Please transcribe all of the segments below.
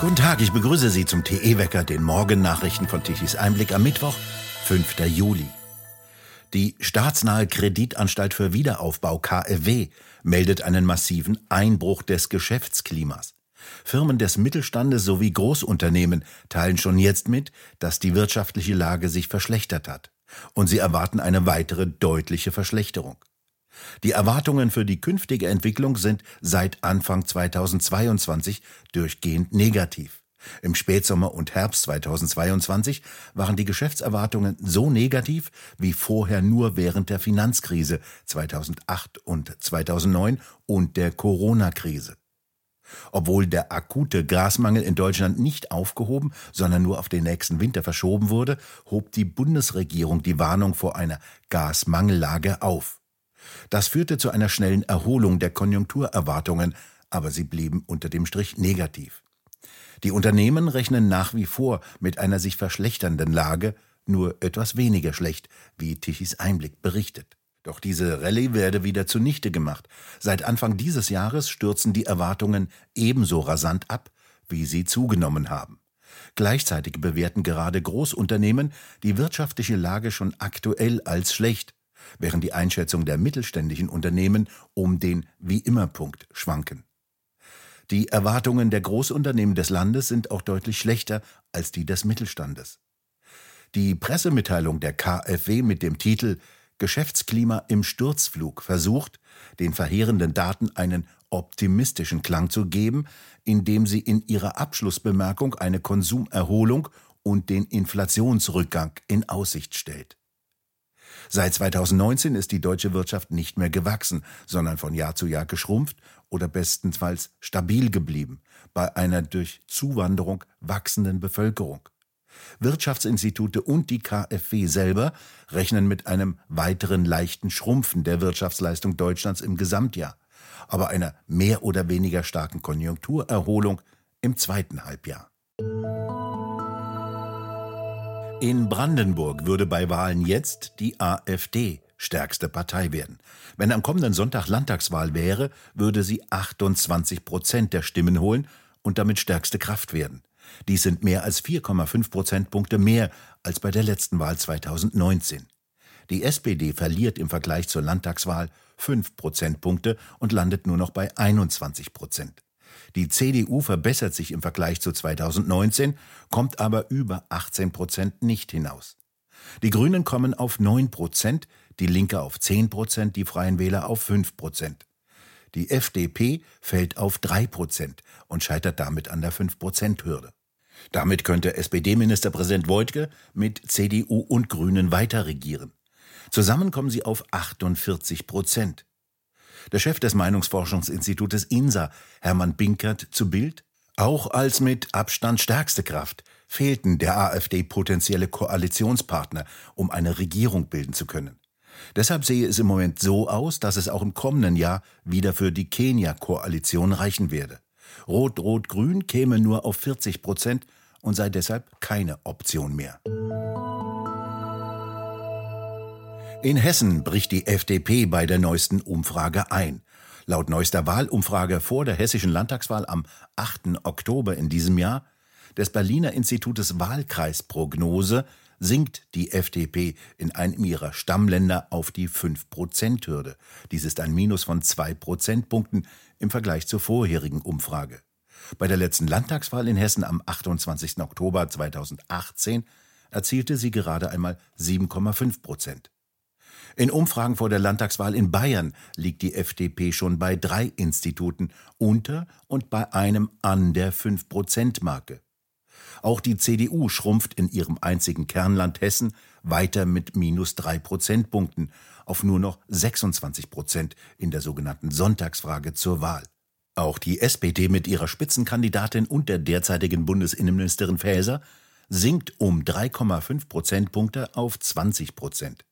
Guten Tag, ich begrüße Sie zum TE-Wecker, den Morgennachrichten von Tichys Einblick am Mittwoch, 5. Juli. Die staatsnahe Kreditanstalt für Wiederaufbau KfW meldet einen massiven Einbruch des Geschäftsklimas. Firmen des Mittelstandes sowie Großunternehmen teilen schon jetzt mit, dass die wirtschaftliche Lage sich verschlechtert hat. Und sie erwarten eine weitere deutliche Verschlechterung. Die Erwartungen für die künftige Entwicklung sind seit Anfang 2022 durchgehend negativ. Im Spätsommer und Herbst 2022 waren die Geschäftserwartungen so negativ wie vorher nur während der Finanzkrise 2008 und 2009 und der Corona-Krise. Obwohl der akute Gasmangel in Deutschland nicht aufgehoben, sondern nur auf den nächsten Winter verschoben wurde, hob die Bundesregierung die Warnung vor einer Gasmangellage auf. Das führte zu einer schnellen Erholung der Konjunkturerwartungen, aber sie blieben unter dem Strich negativ. Die Unternehmen rechnen nach wie vor mit einer sich verschlechternden Lage, nur etwas weniger schlecht, wie Tichys Einblick berichtet. Doch diese Rallye werde wieder zunichte gemacht. Seit Anfang dieses Jahres stürzen die Erwartungen ebenso rasant ab, wie sie zugenommen haben. Gleichzeitig bewerten gerade Großunternehmen die wirtschaftliche Lage schon aktuell als schlecht während die Einschätzung der mittelständischen Unternehmen um den Wie-immer-Punkt schwanken. Die Erwartungen der Großunternehmen des Landes sind auch deutlich schlechter als die des Mittelstandes. Die Pressemitteilung der KfW mit dem Titel Geschäftsklima im Sturzflug versucht, den verheerenden Daten einen optimistischen Klang zu geben, indem sie in ihrer Abschlussbemerkung eine Konsumerholung und den Inflationsrückgang in Aussicht stellt. Seit 2019 ist die deutsche Wirtschaft nicht mehr gewachsen, sondern von Jahr zu Jahr geschrumpft oder bestenfalls stabil geblieben, bei einer durch Zuwanderung wachsenden Bevölkerung. Wirtschaftsinstitute und die KfW selber rechnen mit einem weiteren leichten Schrumpfen der Wirtschaftsleistung Deutschlands im Gesamtjahr, aber einer mehr oder weniger starken Konjunkturerholung im zweiten Halbjahr. In Brandenburg würde bei Wahlen jetzt die AfD stärkste Partei werden. Wenn am kommenden Sonntag Landtagswahl wäre, würde sie 28 Prozent der Stimmen holen und damit stärkste Kraft werden. Dies sind mehr als 4,5 Prozentpunkte mehr als bei der letzten Wahl 2019. Die SPD verliert im Vergleich zur Landtagswahl 5 Prozentpunkte und landet nur noch bei 21 Prozent. Die CDU verbessert sich im Vergleich zu 2019, kommt aber über 18 Prozent nicht hinaus. Die Grünen kommen auf 9 Prozent, die Linke auf 10 Prozent, die Freien Wähler auf 5 Prozent. Die FDP fällt auf 3 Prozent und scheitert damit an der 5-Prozent-Hürde. Damit könnte SPD-Ministerpräsident Wojtke mit CDU und Grünen weiter regieren. Zusammen kommen sie auf 48 Prozent. Der Chef des Meinungsforschungsinstitutes INSA, Hermann Binkert, zu Bild. Auch als mit Abstand stärkste Kraft fehlten der AfD potenzielle Koalitionspartner, um eine Regierung bilden zu können. Deshalb sehe es im Moment so aus, dass es auch im kommenden Jahr wieder für die Kenia-Koalition reichen werde. Rot-Rot-Grün käme nur auf 40 Prozent und sei deshalb keine Option mehr. In Hessen bricht die FDP bei der neuesten Umfrage ein. Laut neuester Wahlumfrage vor der hessischen Landtagswahl am 8. Oktober in diesem Jahr des Berliner Institutes Wahlkreisprognose sinkt die FDP in einem ihrer Stammländer auf die 5-Prozent-Hürde. Dies ist ein Minus von zwei Prozentpunkten im Vergleich zur vorherigen Umfrage. Bei der letzten Landtagswahl in Hessen am 28. Oktober 2018 erzielte sie gerade einmal 7,5 Prozent. In Umfragen vor der Landtagswahl in Bayern liegt die FDP schon bei drei Instituten unter und bei einem an der 5-Prozent-Marke. Auch die CDU schrumpft in ihrem einzigen Kernland Hessen weiter mit minus drei Prozentpunkten auf nur noch 26 Prozent in der sogenannten Sonntagsfrage zur Wahl. Auch die SPD mit ihrer Spitzenkandidatin und der derzeitigen Bundesinnenministerin Faeser sinkt um 3,5 Prozentpunkte auf 20 Prozent.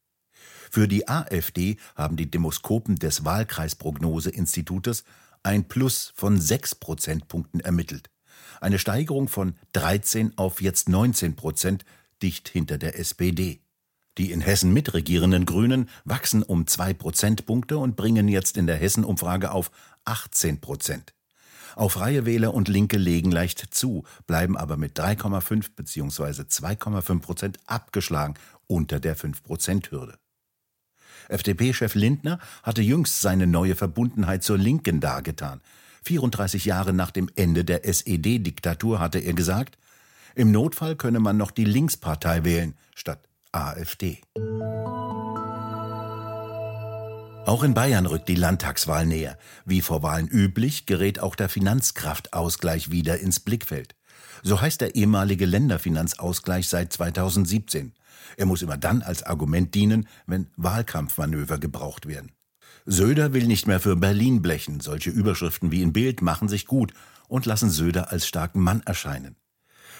Für die AfD haben die Demoskopen des Wahlkreisprognoseinstitutes ein Plus von 6 Prozentpunkten ermittelt. Eine Steigerung von 13 auf jetzt 19 Prozent, dicht hinter der SPD. Die in Hessen mitregierenden Grünen wachsen um 2 Prozentpunkte und bringen jetzt in der Hessen-Umfrage auf 18 Prozent. Auch Freie Wähler und Linke legen leicht zu, bleiben aber mit 3,5 bzw. 2,5 Prozent abgeschlagen unter der 5-Prozent-Hürde. FDP-Chef Lindner hatte jüngst seine neue Verbundenheit zur Linken dargetan. 34 Jahre nach dem Ende der SED-Diktatur hatte er gesagt, im Notfall könne man noch die Linkspartei wählen statt AfD. Auch in Bayern rückt die Landtagswahl näher. Wie vor Wahlen üblich gerät auch der Finanzkraftausgleich wieder ins Blickfeld. So heißt der ehemalige Länderfinanzausgleich seit 2017. Er muss immer dann als Argument dienen, wenn Wahlkampfmanöver gebraucht werden. Söder will nicht mehr für Berlin blechen. Solche Überschriften wie in Bild machen sich gut und lassen Söder als starken Mann erscheinen.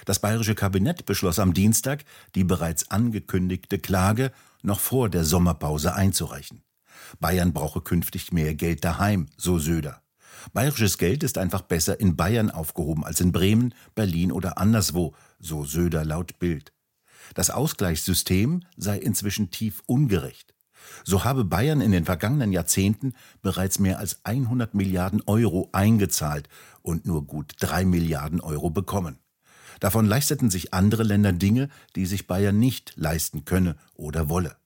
Das bayerische Kabinett beschloss am Dienstag, die bereits angekündigte Klage noch vor der Sommerpause einzureichen. Bayern brauche künftig mehr Geld daheim, so Söder. Bayerisches Geld ist einfach besser in Bayern aufgehoben als in Bremen, Berlin oder anderswo, so Söder laut Bild. Das Ausgleichssystem sei inzwischen tief ungerecht. So habe Bayern in den vergangenen Jahrzehnten bereits mehr als 100 Milliarden Euro eingezahlt und nur gut drei Milliarden Euro bekommen. Davon leisteten sich andere Länder Dinge, die sich Bayern nicht leisten könne oder wolle.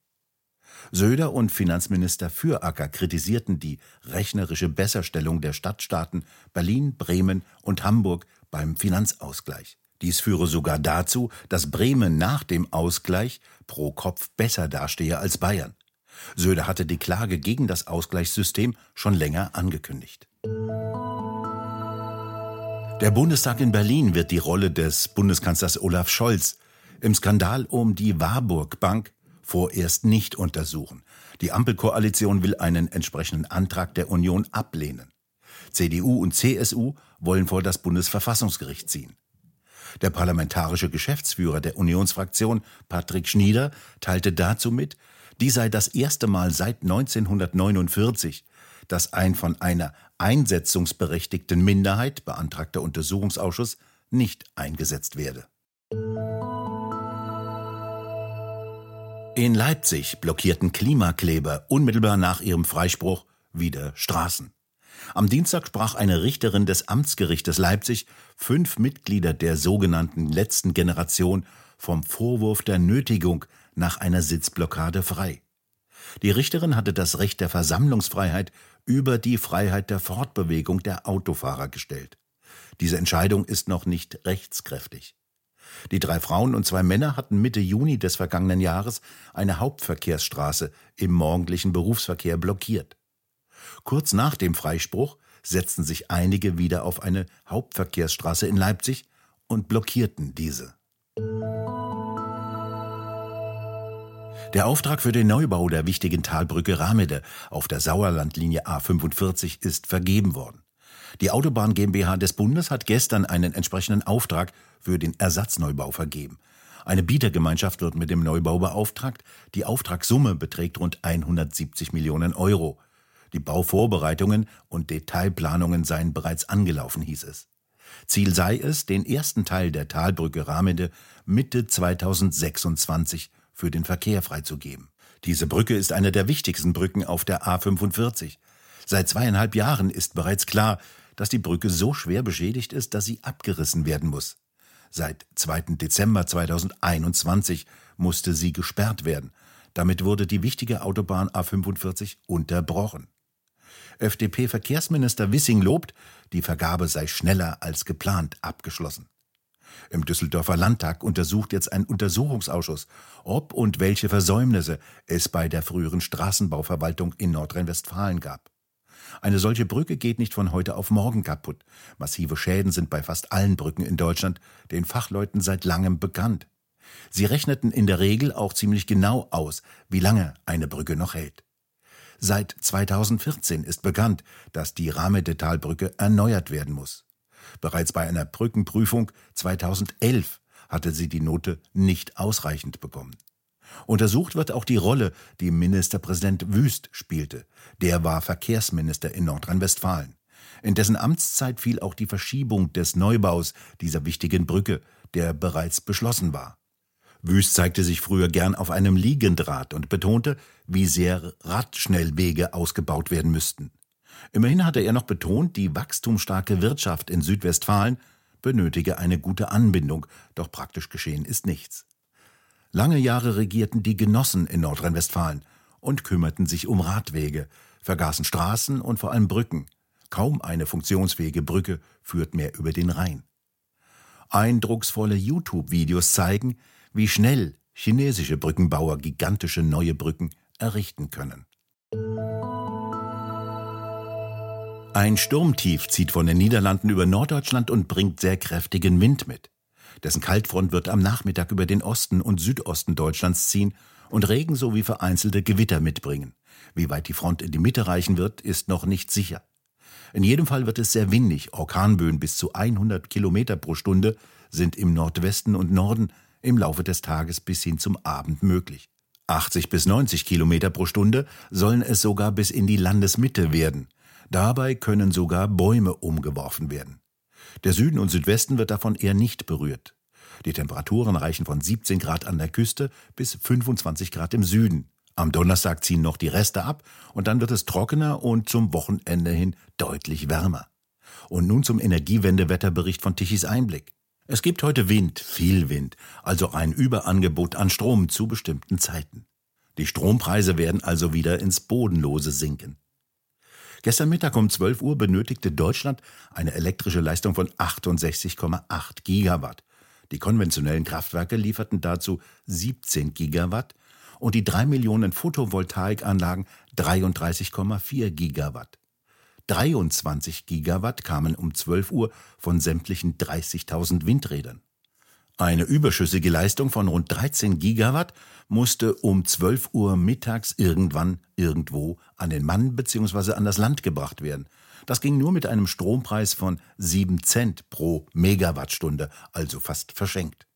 Söder und Finanzminister Füracker kritisierten die rechnerische Besserstellung der Stadtstaaten Berlin, Bremen und Hamburg beim Finanzausgleich. Dies führe sogar dazu, dass Bremen nach dem Ausgleich pro Kopf besser dastehe als Bayern. Söder hatte die Klage gegen das Ausgleichssystem schon länger angekündigt. Der Bundestag in Berlin wird die Rolle des Bundeskanzlers Olaf Scholz im Skandal um die Warburg Bank vorerst nicht untersuchen. Die Ampelkoalition will einen entsprechenden Antrag der Union ablehnen. CDU und CSU wollen vor das Bundesverfassungsgericht ziehen. Der parlamentarische Geschäftsführer der Unionsfraktion, Patrick Schnieder, teilte dazu mit, die sei das erste Mal seit 1949, dass ein von einer einsetzungsberechtigten Minderheit beantragter Untersuchungsausschuss nicht eingesetzt werde. In Leipzig blockierten Klimakleber unmittelbar nach ihrem Freispruch wieder Straßen. Am Dienstag sprach eine Richterin des Amtsgerichtes Leipzig fünf Mitglieder der sogenannten letzten Generation vom Vorwurf der Nötigung nach einer Sitzblockade frei. Die Richterin hatte das Recht der Versammlungsfreiheit über die Freiheit der Fortbewegung der Autofahrer gestellt. Diese Entscheidung ist noch nicht rechtskräftig. Die drei Frauen und zwei Männer hatten Mitte Juni des vergangenen Jahres eine Hauptverkehrsstraße im morgendlichen Berufsverkehr blockiert. Kurz nach dem Freispruch setzten sich einige wieder auf eine Hauptverkehrsstraße in Leipzig und blockierten diese. Der Auftrag für den Neubau der wichtigen Talbrücke Ramede auf der Sauerlandlinie A45 ist vergeben worden. Die Autobahn GmbH des Bundes hat gestern einen entsprechenden Auftrag für den Ersatzneubau vergeben. Eine Bietergemeinschaft wird mit dem Neubau beauftragt. Die Auftragssumme beträgt rund 170 Millionen Euro. Die Bauvorbereitungen und Detailplanungen seien bereits angelaufen, hieß es. Ziel sei es, den ersten Teil der Talbrücke Ramede Mitte 2026 für den Verkehr freizugeben. Diese Brücke ist eine der wichtigsten Brücken auf der A45. Seit zweieinhalb Jahren ist bereits klar, dass die Brücke so schwer beschädigt ist, dass sie abgerissen werden muss. Seit 2. Dezember 2021 musste sie gesperrt werden. Damit wurde die wichtige Autobahn A45 unterbrochen. FDP-Verkehrsminister Wissing lobt, die Vergabe sei schneller als geplant abgeschlossen. Im Düsseldorfer Landtag untersucht jetzt ein Untersuchungsausschuss, ob und welche Versäumnisse es bei der früheren Straßenbauverwaltung in Nordrhein-Westfalen gab. Eine solche Brücke geht nicht von heute auf morgen kaputt. Massive Schäden sind bei fast allen Brücken in Deutschland den Fachleuten seit langem bekannt. Sie rechneten in der Regel auch ziemlich genau aus, wie lange eine Brücke noch hält. Seit 2014 ist bekannt, dass die Rahmedetalbrücke erneuert werden muss. Bereits bei einer Brückenprüfung 2011 hatte sie die Note nicht ausreichend bekommen. Untersucht wird auch die Rolle, die Ministerpräsident Wüst spielte. Der war Verkehrsminister in Nordrhein-Westfalen. In dessen Amtszeit fiel auch die Verschiebung des Neubaus dieser wichtigen Brücke, der bereits beschlossen war. Wüst zeigte sich früher gern auf einem Liegendraht und betonte, wie sehr Radschnellwege ausgebaut werden müssten. Immerhin hatte er noch betont, die wachstumsstarke Wirtschaft in Südwestfalen benötige eine gute Anbindung, doch praktisch geschehen ist nichts. Lange Jahre regierten die Genossen in Nordrhein-Westfalen und kümmerten sich um Radwege, vergaßen Straßen und vor allem Brücken. Kaum eine funktionsfähige Brücke führt mehr über den Rhein. Eindrucksvolle YouTube-Videos zeigen, wie schnell chinesische Brückenbauer gigantische neue Brücken errichten können. Ein Sturmtief zieht von den Niederlanden über Norddeutschland und bringt sehr kräftigen Wind mit. Dessen Kaltfront wird am Nachmittag über den Osten und Südosten Deutschlands ziehen und Regen sowie vereinzelte Gewitter mitbringen. Wie weit die Front in die Mitte reichen wird, ist noch nicht sicher. In jedem Fall wird es sehr windig. Orkanböen bis zu 100 Kilometer pro Stunde sind im Nordwesten und Norden im Laufe des Tages bis hin zum Abend möglich. 80 bis 90 Kilometer pro Stunde sollen es sogar bis in die Landesmitte werden. Dabei können sogar Bäume umgeworfen werden. Der Süden und Südwesten wird davon eher nicht berührt. Die Temperaturen reichen von 17 Grad an der Küste bis 25 Grad im Süden. Am Donnerstag ziehen noch die Reste ab und dann wird es trockener und zum Wochenende hin deutlich wärmer. Und nun zum Energiewendewetterbericht von Tichys Einblick. Es gibt heute Wind, viel Wind, also ein Überangebot an Strom zu bestimmten Zeiten. Die Strompreise werden also wieder ins Bodenlose sinken. Gestern Mittag um 12 Uhr benötigte Deutschland eine elektrische Leistung von 68,8 Gigawatt. Die konventionellen Kraftwerke lieferten dazu 17 Gigawatt und die 3 Millionen Photovoltaikanlagen 33,4 Gigawatt. 23 Gigawatt kamen um 12 Uhr von sämtlichen 30.000 Windrädern. Eine überschüssige Leistung von rund 13 Gigawatt musste um 12 Uhr mittags irgendwann irgendwo an den Mann bzw. an das Land gebracht werden. Das ging nur mit einem Strompreis von 7 Cent pro Megawattstunde, also fast verschenkt.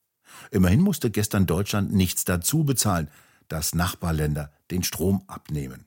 Immerhin musste gestern Deutschland nichts dazu bezahlen, dass Nachbarländer den Strom abnehmen.